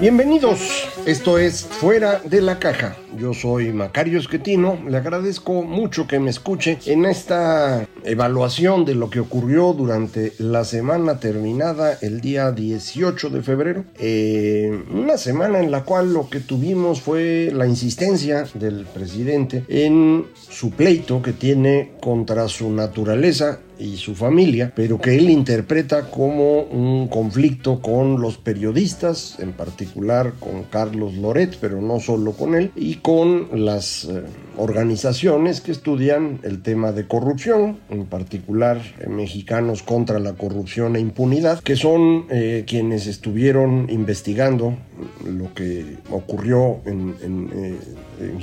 Bienvenidos, esto es Fuera de la Caja. Yo soy Macario Esquetino, le agradezco mucho que me escuche en esta evaluación de lo que ocurrió durante la semana terminada el día 18 de febrero. Eh, una semana en la cual lo que tuvimos fue la insistencia del presidente en su pleito que tiene contra su naturaleza y su familia, pero que él interpreta como un conflicto con los periodistas, en particular con Carlos Loret, pero no solo con él, y con las eh, organizaciones que estudian el tema de corrupción, en particular eh, mexicanos contra la corrupción e impunidad, que son eh, quienes estuvieron investigando lo que ocurrió en, en,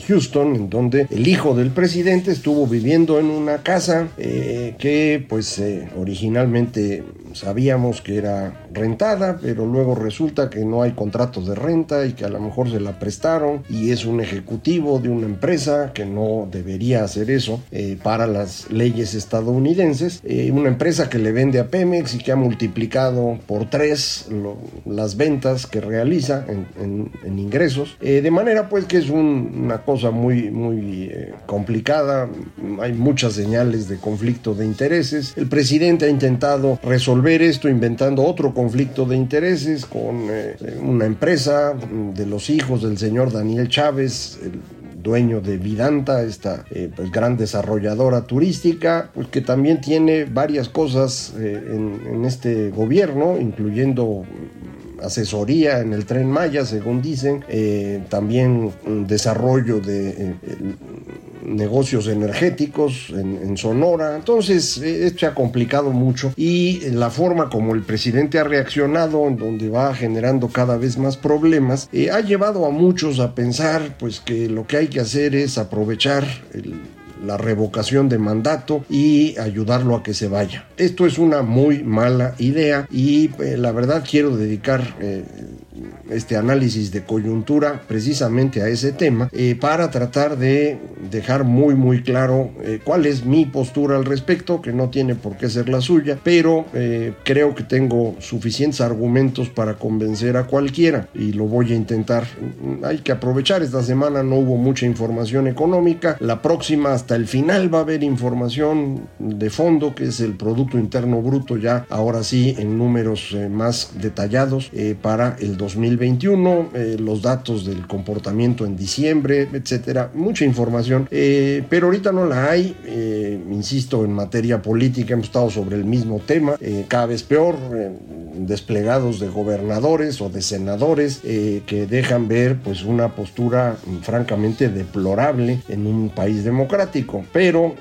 Houston, en donde el hijo del presidente estuvo viviendo en una casa que pues originalmente sabíamos que era rentada, pero luego resulta que no hay contratos de renta y que a lo mejor se la prestaron y es un ejecutivo de una empresa que no debería hacer eso eh, para las leyes estadounidenses. Eh, una empresa que le vende a Pemex y que ha multiplicado por tres las ventas que realiza en, ingresos. Eh, de manera pues que es una cosa muy, muy complicada. Hay muchas señales de conflicto de intereses. El presidente ha intentado resolver esto inventando otro conflicto de intereses con una empresa de los hijos del señor Daniel Chávez, el dueño de Vidanta, esta eh, pues, gran desarrolladora turística, pues que también tiene varias cosas eh, en, este gobierno, incluyendo asesoría en el tren Maya, según dicen, eh, también desarrollo de negocios energéticos en, Sonora. Entonces, esto se ha complicado mucho y la forma como el presidente ha reaccionado, en donde va generando cada vez más problemas, eh, ha llevado a muchos a pensar pues que lo que hay que hacer es aprovechar la revocación de mandato y ayudarlo a que se vaya. Esto es una muy mala idea y eh, la verdad quiero dedicar eh, este análisis de coyuntura precisamente a ese tema eh, para tratar de dejar muy muy claro eh, cuál es mi postura al respecto, que no tiene por qué ser la suya, pero eh, creo que tengo suficientes argumentos para convencer a cualquiera y lo voy a intentar. Hay que aprovechar, esta semana no hubo mucha información económica, la próxima hasta el final va a haber información de fondo, que es el Producto Interno Bruto ya ahora sí en números más detallados para el 2021, eh, los datos del comportamiento en diciembre, etcétera, mucha información, eh, pero ahorita no la hay. Eh, insisto, en materia política hemos estado sobre el mismo tema, cada vez peor, desplegados de gobernadores o de senadores que dejan ver pues una postura francamente deplorable en un país democrático. Pero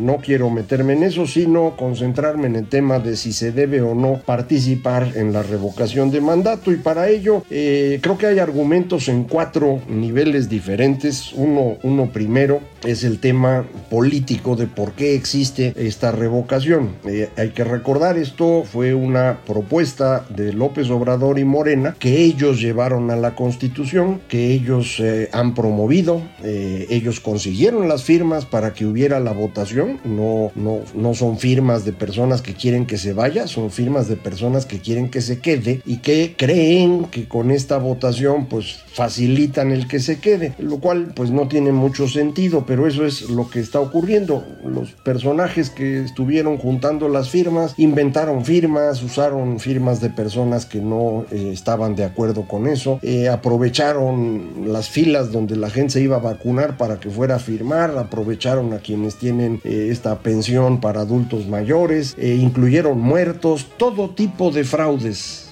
no quiero meterme en eso, sino concentrarme en el tema de si se debe o no participar en la revocación de mandato y para ello eh, creo que hay argumentos en cuatro niveles diferentes. Uno, uno primero es el tema político de por qué existe esta revocación. Eh, hay que recordar, esto fue una propuesta de López Obrador y Morena que ellos llevaron a la Constitución, que ellos eh, han promovido, ellos consiguieron las firmas para que hubiera la votación. No, no, no son firmas de personas que quieren que se vaya, son firmas de personas que quieren que se quede y que creen que con esta votación pues facilitan el que se quede, lo cual pues no tiene mucho sentido, pero eso es lo que está ocurriendo. Los personajes que estuvieron juntando las firmas inventaron firmas, usaron firmas de personas que no eh, estaban de acuerdo con eso, eh, aprovecharon las filas donde la gente se iba a vacunar para que fuera a firmar, aprovecharon a quienes tienen esta pensión para adultos mayores, incluyeron muertos, todo tipo de fraudes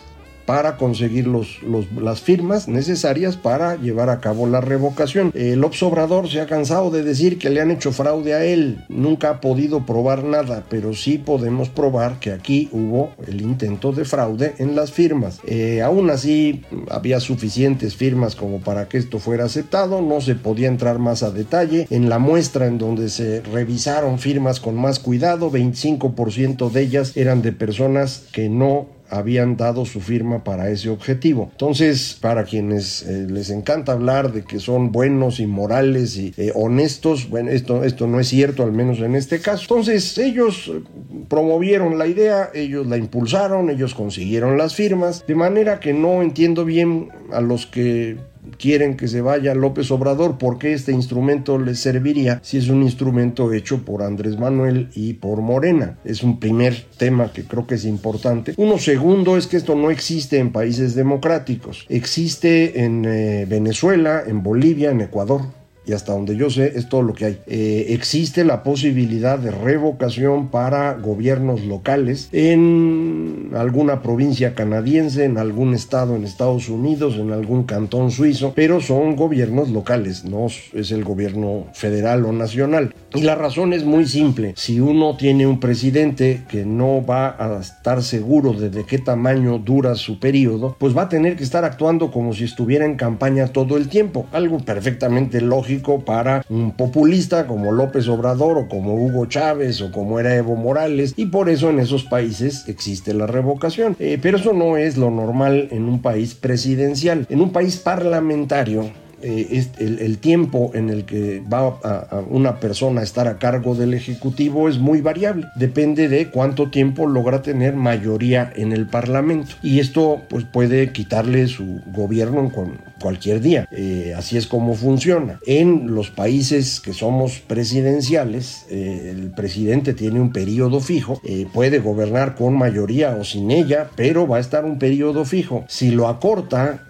para conseguir los, las firmas necesarias para llevar a cabo la revocación. El obsobrador se ha cansado de decir que le han hecho fraude a él, nunca ha podido probar nada, pero sí podemos probar que aquí hubo el intento de fraude en las firmas. Eh, aún así, había suficientes firmas como para que esto fuera aceptado, no se podía entrar más a detalle. En la muestra en donde se revisaron firmas con más cuidado, 25% de ellas eran de personas que no habían dado su firma para ese objetivo. Entonces, para quienes eh, les encanta hablar de que son buenos y morales y eh, honestos, bueno, esto, esto no es cierto, al menos en este caso. Entonces, ellos eh, promovieron la idea, ellos la impulsaron, ellos consiguieron las firmas, de manera que no entiendo bien a los que quieren que se vaya López Obrador, porque este instrumento les serviría si es un instrumento hecho por Andrés Manuel y por Morena. Es un primer tema que creo que es importante. Uno segundo es que esto no existe en países democráticos. Existe en eh, Venezuela, en Bolivia, en Ecuador y hasta donde yo sé es todo lo que hay. Eh, existe la posibilidad de revocación para gobiernos locales en alguna provincia canadiense, en algún estado en Estados Unidos, en algún cantón suizo, pero son gobiernos locales, no es el gobierno federal o nacional. Y la razón es muy simple. Si uno tiene un presidente que no va a estar seguro de, de qué tamaño dura su periodo, pues va a tener que estar actuando como si estuviera en campaña todo el tiempo. Algo perfectamente lógico para un populista como López Obrador o como Hugo Chávez o como era Evo Morales y por eso en esos países existe la revocación. Eh, pero eso no es lo normal en un país presidencial. En un país parlamentario eh, el, tiempo en el que va a, una persona a estar a cargo del Ejecutivo es muy variable. Depende de cuánto tiempo logra tener mayoría en el Parlamento. Y esto pues, puede quitarle su gobierno con cualquier día. Eh, así es como funciona. En los países que somos presidenciales, eh, el presidente tiene un periodo fijo, puede gobernar con mayoría o sin ella, pero va a estar un periodo fijo. Si lo acorta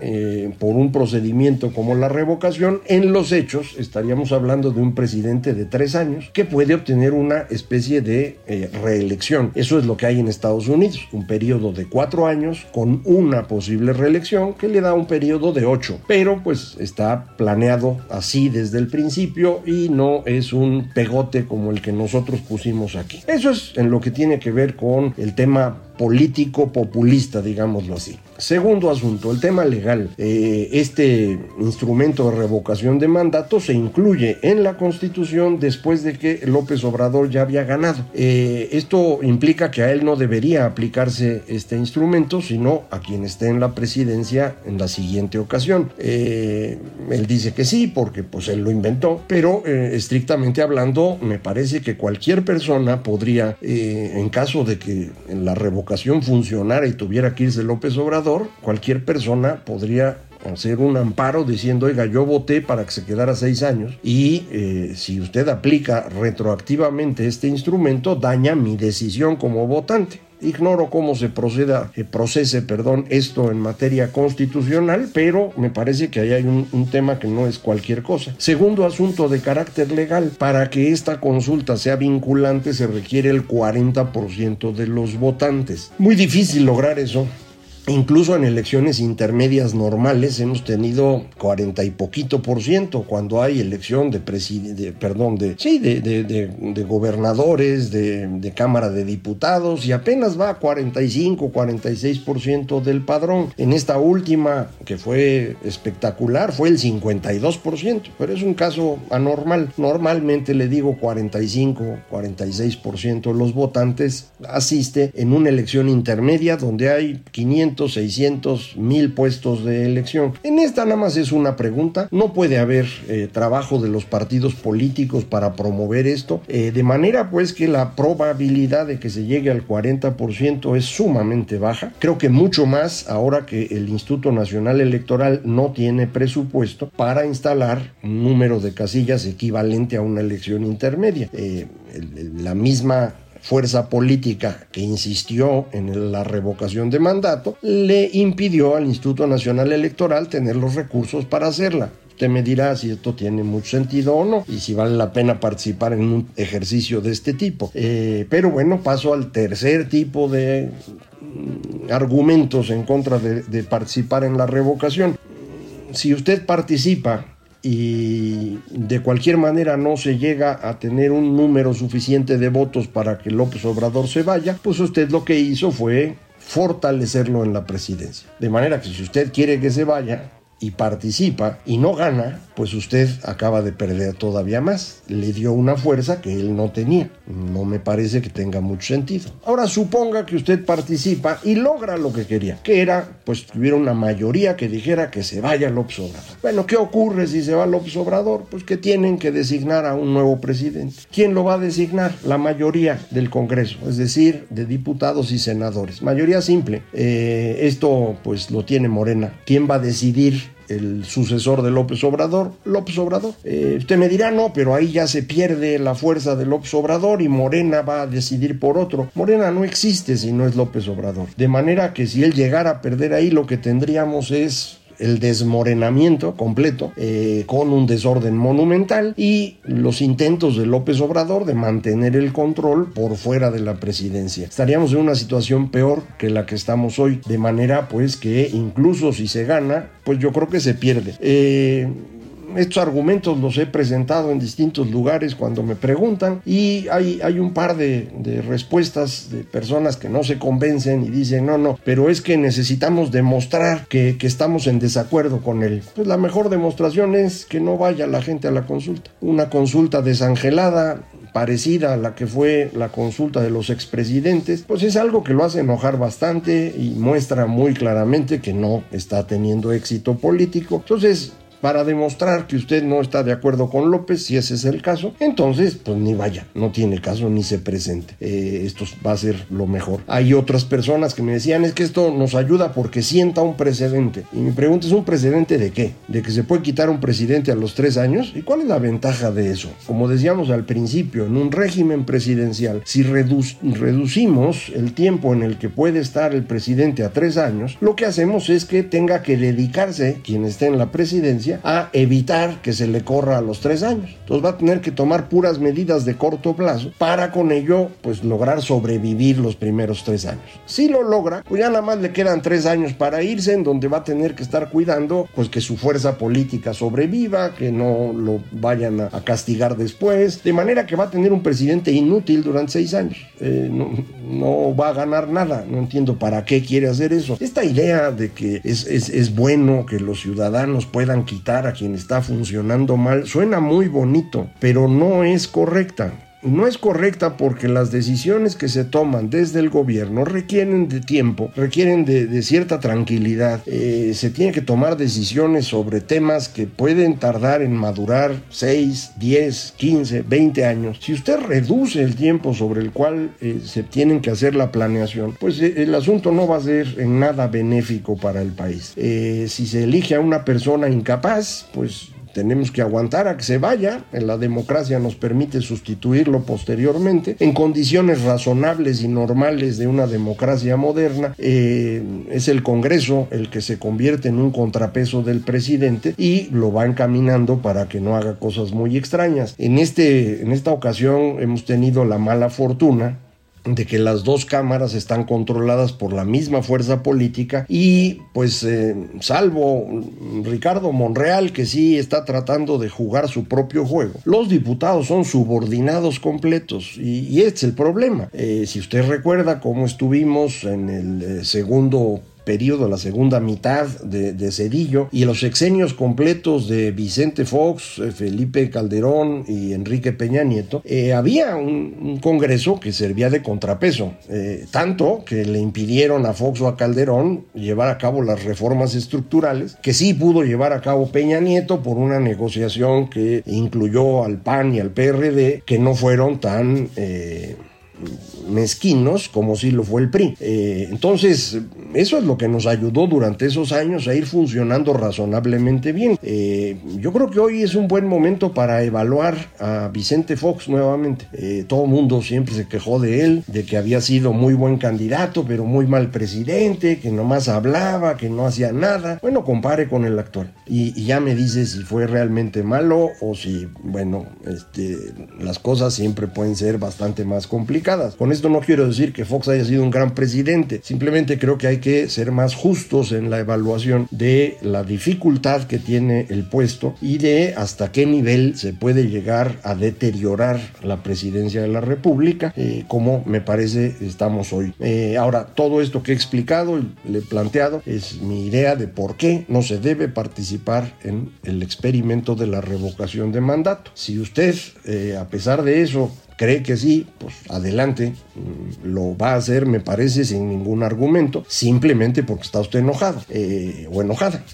por un procedimiento como la revocación, en los hechos estaríamos hablando de un presidente de tres años que puede obtener una especie de eh, reelección. Eso es lo que hay en Estados Unidos, un periodo de cuatro años con una posible reelección que le da un periodo de ocho. Pero pues está planeado así desde el principio y no es un pegote como el que nosotros pusimos aquí. Eso es en lo que tiene que ver con el tema político populista, digámoslo así. Segundo asunto, el tema legal. Eh, este instrumento de revocación de mandato se incluye en la Constitución después de que López Obrador ya había ganado. Eh, esto implica que a él no debería aplicarse este instrumento, sino a quien esté en la presidencia en la siguiente ocasión. Eh, él dice que sí, porque pues él lo inventó, pero estrictamente hablando, me parece que cualquier persona podría, en caso de que la revocación ocasión funcionara y tuviera que irse López Obrador, cualquier persona podría hacer un amparo diciendo, oiga, yo voté para que se quedara seis años y eh, si usted aplica retroactivamente este instrumento, daña mi decisión como votante. Ignoro cómo se proceda, eh, procese perdón, esto en materia constitucional, pero me parece que ahí hay un, un tema que no es cualquier cosa. Segundo asunto de carácter legal, para que esta consulta sea vinculante se requiere el 40% de los votantes. Muy difícil lograr eso Incluso en elecciones intermedias normales hemos tenido 40 y poquito por ciento cuando hay elección de, de perdón, de, sí, de, de, de gobernadores, de, Cámara de Diputados y apenas va a 45, 46 por ciento del padrón. En esta última, que fue espectacular, fue el 52 por ciento, pero es un caso anormal. Normalmente le digo 45, 46 por ciento de los votantes asiste en una elección intermedia donde hay 500 600, mil puestos de elección. En esta nada más es una pregunta. No puede haber eh, trabajo de los partidos políticos para promover esto. Eh, de manera pues que la probabilidad de que se llegue al 40% es sumamente baja. Creo que mucho más ahora que el Instituto Nacional Electoral no tiene presupuesto para instalar un número de casillas equivalente a una elección intermedia. Eh, la misma fuerza política que insistió en la revocación de mandato le impidió al Instituto Nacional Electoral tener los recursos para hacerla. Usted me dirá si esto tiene mucho sentido o no y si vale la pena participar en un ejercicio de este tipo. Eh, pero bueno, paso al tercer tipo de mm, argumentos en contra de, de participar en la revocación. Si usted participa y de cualquier manera no se llega a tener un número suficiente de votos para que López Obrador se vaya, pues usted lo que hizo fue fortalecerlo en la presidencia. De manera que si usted quiere que se vaya, y participa y no gana, pues usted acaba de perder todavía más. Le dio una fuerza que él no tenía. No me parece que tenga mucho sentido. Ahora suponga que usted participa y logra lo que quería, que era pues que una mayoría que dijera que se vaya López Obrador. Bueno, ¿qué ocurre si se va López Obrador? Pues que tienen que designar a un nuevo presidente. ¿Quién lo va a designar? La mayoría del Congreso, es decir, de diputados y senadores. Mayoría simple. Eh, esto pues lo tiene Morena. ¿Quién va a decidir el sucesor de López Obrador, López Obrador. Eh, usted me dirá, no, pero ahí ya se pierde la fuerza de López Obrador y Morena va a decidir por otro. Morena no existe si no es López Obrador. De manera que si él llegara a perder ahí, lo que tendríamos es el desmorenamiento completo eh, con un desorden monumental y los intentos de López Obrador de mantener el control por fuera de la presidencia. Estaríamos en una situación peor que la que estamos hoy, de manera pues que incluso si se gana, pues yo creo que se pierde. Eh, estos argumentos los he presentado en distintos lugares cuando me preguntan y hay, hay un par de, respuestas de personas que no se convencen y dicen no, no, pero es que necesitamos demostrar que, que estamos en desacuerdo con él. Pues la mejor demostración es que no vaya la gente a la consulta. Una consulta desangelada, parecida a la que fue la consulta de los expresidentes, pues es algo que lo hace enojar bastante y muestra muy claramente que no está teniendo éxito político. Entonces, para demostrar que usted no está de acuerdo con López, si ese es el caso, entonces pues ni vaya, no tiene caso ni se presente. Eh, esto va a ser lo mejor. Hay otras personas que me decían es que esto nos ayuda porque sienta un precedente. Y mi pregunta es un precedente de qué? De que se puede quitar un presidente a los tres años. ¿Y cuál es la ventaja de eso? Como decíamos al principio, en un régimen presidencial, si reducimos el tiempo en el que puede estar el presidente a tres años, lo que hacemos es que tenga que dedicarse quien esté en la presidencia a evitar que se le corra a los tres años. Entonces va a tener que tomar puras medidas de corto plazo para con ello pues lograr sobrevivir los primeros tres años. Si lo logra, pues ya nada más le quedan tres años para irse en donde va a tener que estar cuidando pues que su fuerza política sobreviva, que no lo vayan a, castigar después, de manera que va a tener un presidente inútil durante seis años. Eh, no, no, va a ganar nada, no entiendo para qué quiere hacer eso. Esta idea de que es, es, es bueno que los ciudadanos puedan quitar a quien está funcionando mal. Suena muy bonito, pero no es correcta no es correcta porque las decisiones que se toman desde el gobierno requieren de tiempo, requieren de, cierta tranquilidad. Eh, se tiene que tomar decisiones sobre temas que pueden tardar en madurar 6, 10, 15, 20 años. Si usted reduce el tiempo sobre el cual eh, se tienen que hacer la planeación, pues eh, el asunto no va a ser en nada benéfico para el país. si se elige a una persona incapaz, pues tenemos que aguantar a que se vaya. La democracia nos permite sustituirlo posteriormente en condiciones razonables y normales de una democracia moderna. Eh, es el Congreso el que se convierte en un contrapeso del presidente y lo va encaminando para que no haga cosas muy extrañas. En, este, en esta ocasión hemos tenido la mala fortuna de que las dos cámaras están controladas por la misma fuerza política y pues eh, salvo Ricardo Monreal que sí está tratando de jugar su propio juego, los diputados son subordinados completos y, este es el problema. Eh, si usted recuerda cómo estuvimos en el eh, segundo periodo, la segunda mitad de, Cedillo y los exenios completos de Vicente Fox, eh, Felipe Calderón y Enrique Peña Nieto, eh, había un, Congreso que servía de contrapeso, eh, tanto que le impidieron a Fox o a Calderón llevar a cabo las reformas estructurales, que sí pudo llevar a cabo Peña Nieto por una negociación que incluyó al PAN y al PRD, que no fueron tan mezquinos como si lo fue el PRI. entonces, eso es lo que nos ayudó durante esos años a ir funcionando razonablemente bien. Eh, yo creo que hoy es un buen momento para evaluar a Vicente Fox nuevamente. Eh, todo el mundo siempre se quejó de él, de que había sido muy buen candidato, pero muy mal presidente, que nomás hablaba, que no hacía nada. Bueno, compare con el actual. Y, y ya me dice si fue realmente malo o si, bueno, este, las cosas siempre pueden ser bastante más complicadas. Con esto no quiero decir que Fox haya sido un gran presidente, simplemente creo que hay que ser más justos en la evaluación de la dificultad que tiene el puesto y de hasta qué nivel se puede llegar a deteriorar la presidencia de la República, eh, como me parece estamos hoy. Eh, ahora, todo esto que he explicado le he planteado es mi idea de por qué no se debe participar en el experimento de la revocación de mandato. Si usted, eh, a pesar de eso, cree que sí, pues adelante, mm, lo va a hacer, me parece, sin ningún argumento, simplemente porque está usted enojado eh, o enojada.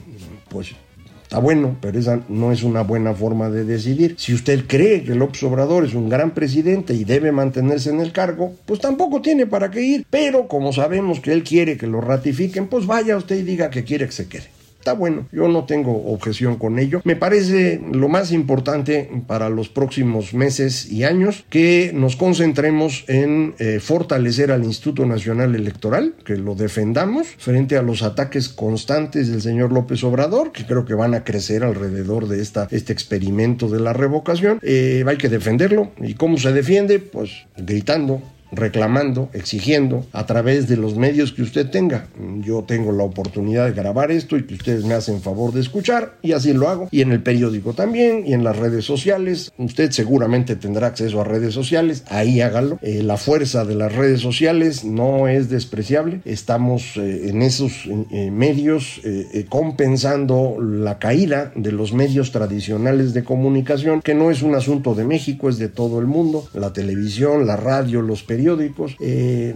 Pues está bueno, pero esa no es una buena forma de decidir. Si usted cree que López Obrador es un gran presidente y debe mantenerse en el cargo, pues tampoco tiene para qué ir. Pero como sabemos que él quiere que lo ratifiquen, pues vaya usted y diga que quiere que se quede. Está bueno, yo no tengo objeción con ello. Me parece lo más importante para los próximos meses y años que nos concentremos en eh, fortalecer al Instituto Nacional Electoral, que lo defendamos frente a los ataques constantes del señor López Obrador, que creo que van a crecer alrededor de esta, este experimento de la revocación. Eh, hay que defenderlo. ¿Y cómo se defiende? Pues gritando, reclamando, exigiendo a través de los medios que usted tenga. Yo tengo la oportunidad de grabar esto y que ustedes me hacen favor de escuchar y así lo hago. Y en el periódico también y en las redes sociales. Usted seguramente tendrá acceso a redes sociales, ahí hágalo. Eh, la fuerza de las redes sociales no es despreciable. Estamos eh, en esos eh, medios compensando la caída de los medios tradicionales de comunicación, que no es un asunto de México, es de todo el mundo. La televisión, la radio, los periódicos periódicos eh,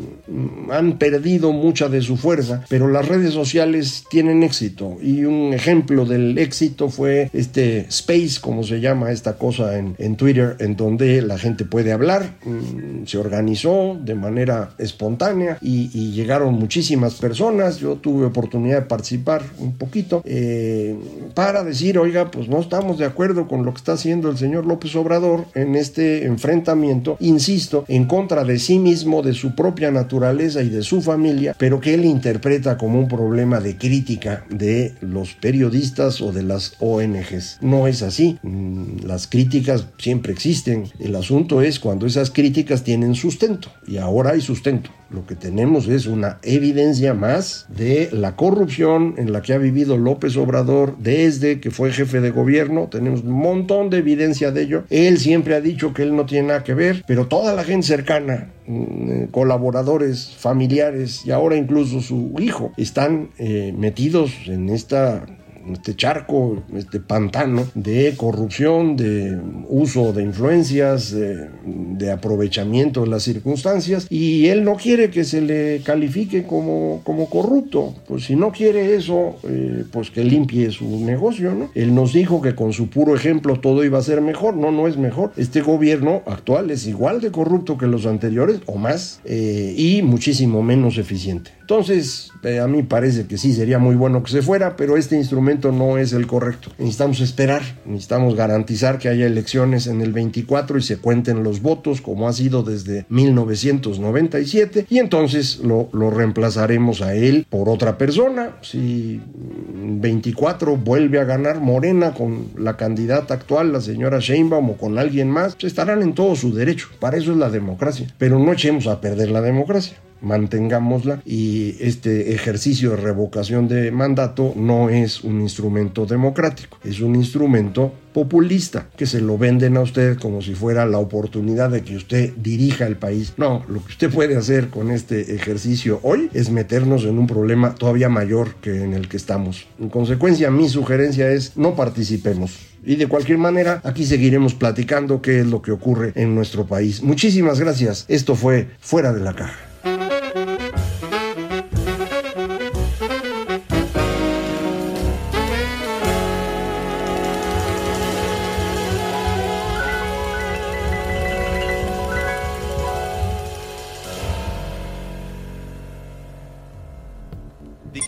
han perdido mucha de su fuerza, pero las redes sociales tienen éxito. Y un ejemplo del éxito fue este space, como se llama esta cosa en, en Twitter, en donde la gente puede hablar, mm, se organizó de manera espontánea y, y, llegaron muchísimas personas, yo tuve oportunidad de participar un poquito eh, para decir, oiga, pues no estamos de acuerdo con lo que está haciendo el señor López Obrador en este enfrentamiento, insisto, en contra de sí mismo, de su propia naturaleza y de su familia, pero que él interpreta como un problema de crítica de los periodistas o de las ONGs. No es así. Mm, las críticas siempre existen. El asunto es cuando esas críticas tienen sustento. Y ahora hay sustento. Lo que tenemos es una evidencia más de la corrupción en la que ha vivido López Obrador desde que fue jefe de gobierno. Tenemos un montón de evidencia de ello. Él siempre ha dicho que él no tiene nada que ver, pero toda la gente cercana, mm, colaboradores, familiares y ahora incluso su hijo están eh, metidos en esta este charco, este pantano de corrupción, de uso de influencias, de, aprovechamiento de las circunstancias y él no quiere que se le califique como, como corrupto. Pues si no quiere eso, eh, pues que limpie su negocio, ¿no? Él nos dijo que con su puro ejemplo todo iba a ser mejor. No, no es mejor. Este gobierno actual es igual de corrupto que los anteriores o más eh, y muchísimo menos eficiente. Entonces, eh, a mí parece que sí sería muy bueno que se fuera, pero este instrumento no es el correcto. Necesitamos esperar, necesitamos garantizar que haya elecciones en el 24 y se cuenten los votos como ha sido desde 1997 y entonces lo, reemplazaremos a él por otra persona. Si 24 vuelve a ganar Morena con la candidata actual, la señora Sheinbaum o con alguien más, pues estarán en todo su derecho. Para eso es la democracia. Pero no echemos a perder la democracia mantengámosla y este ejercicio de revocación de mandato no es un instrumento democrático, es un instrumento populista que se lo venden a usted como si fuera la oportunidad de que usted dirija el país. No, lo que usted puede hacer con este ejercicio hoy es meternos en un problema todavía mayor que en el que estamos. En consecuencia, mi sugerencia es no participemos. Y de cualquier manera, aquí seguiremos platicando qué es lo que ocurre en nuestro país. Muchísimas gracias. Esto fue Fuera de la Caja.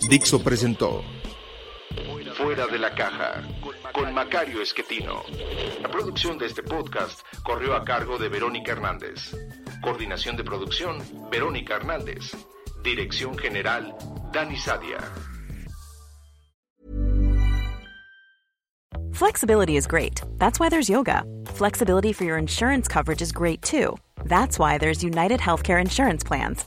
Dixo presentó Fuera de la caja con Macario Esquetino. La producción de este podcast corrió a cargo de Verónica Hernández. Coordinación de producción, Verónica Hernández. Dirección General, Dani Sadia. Flexibility is great. That's why there's yoga. Flexibility for your insurance coverage is great too. That's why there's United Healthcare Insurance Plans.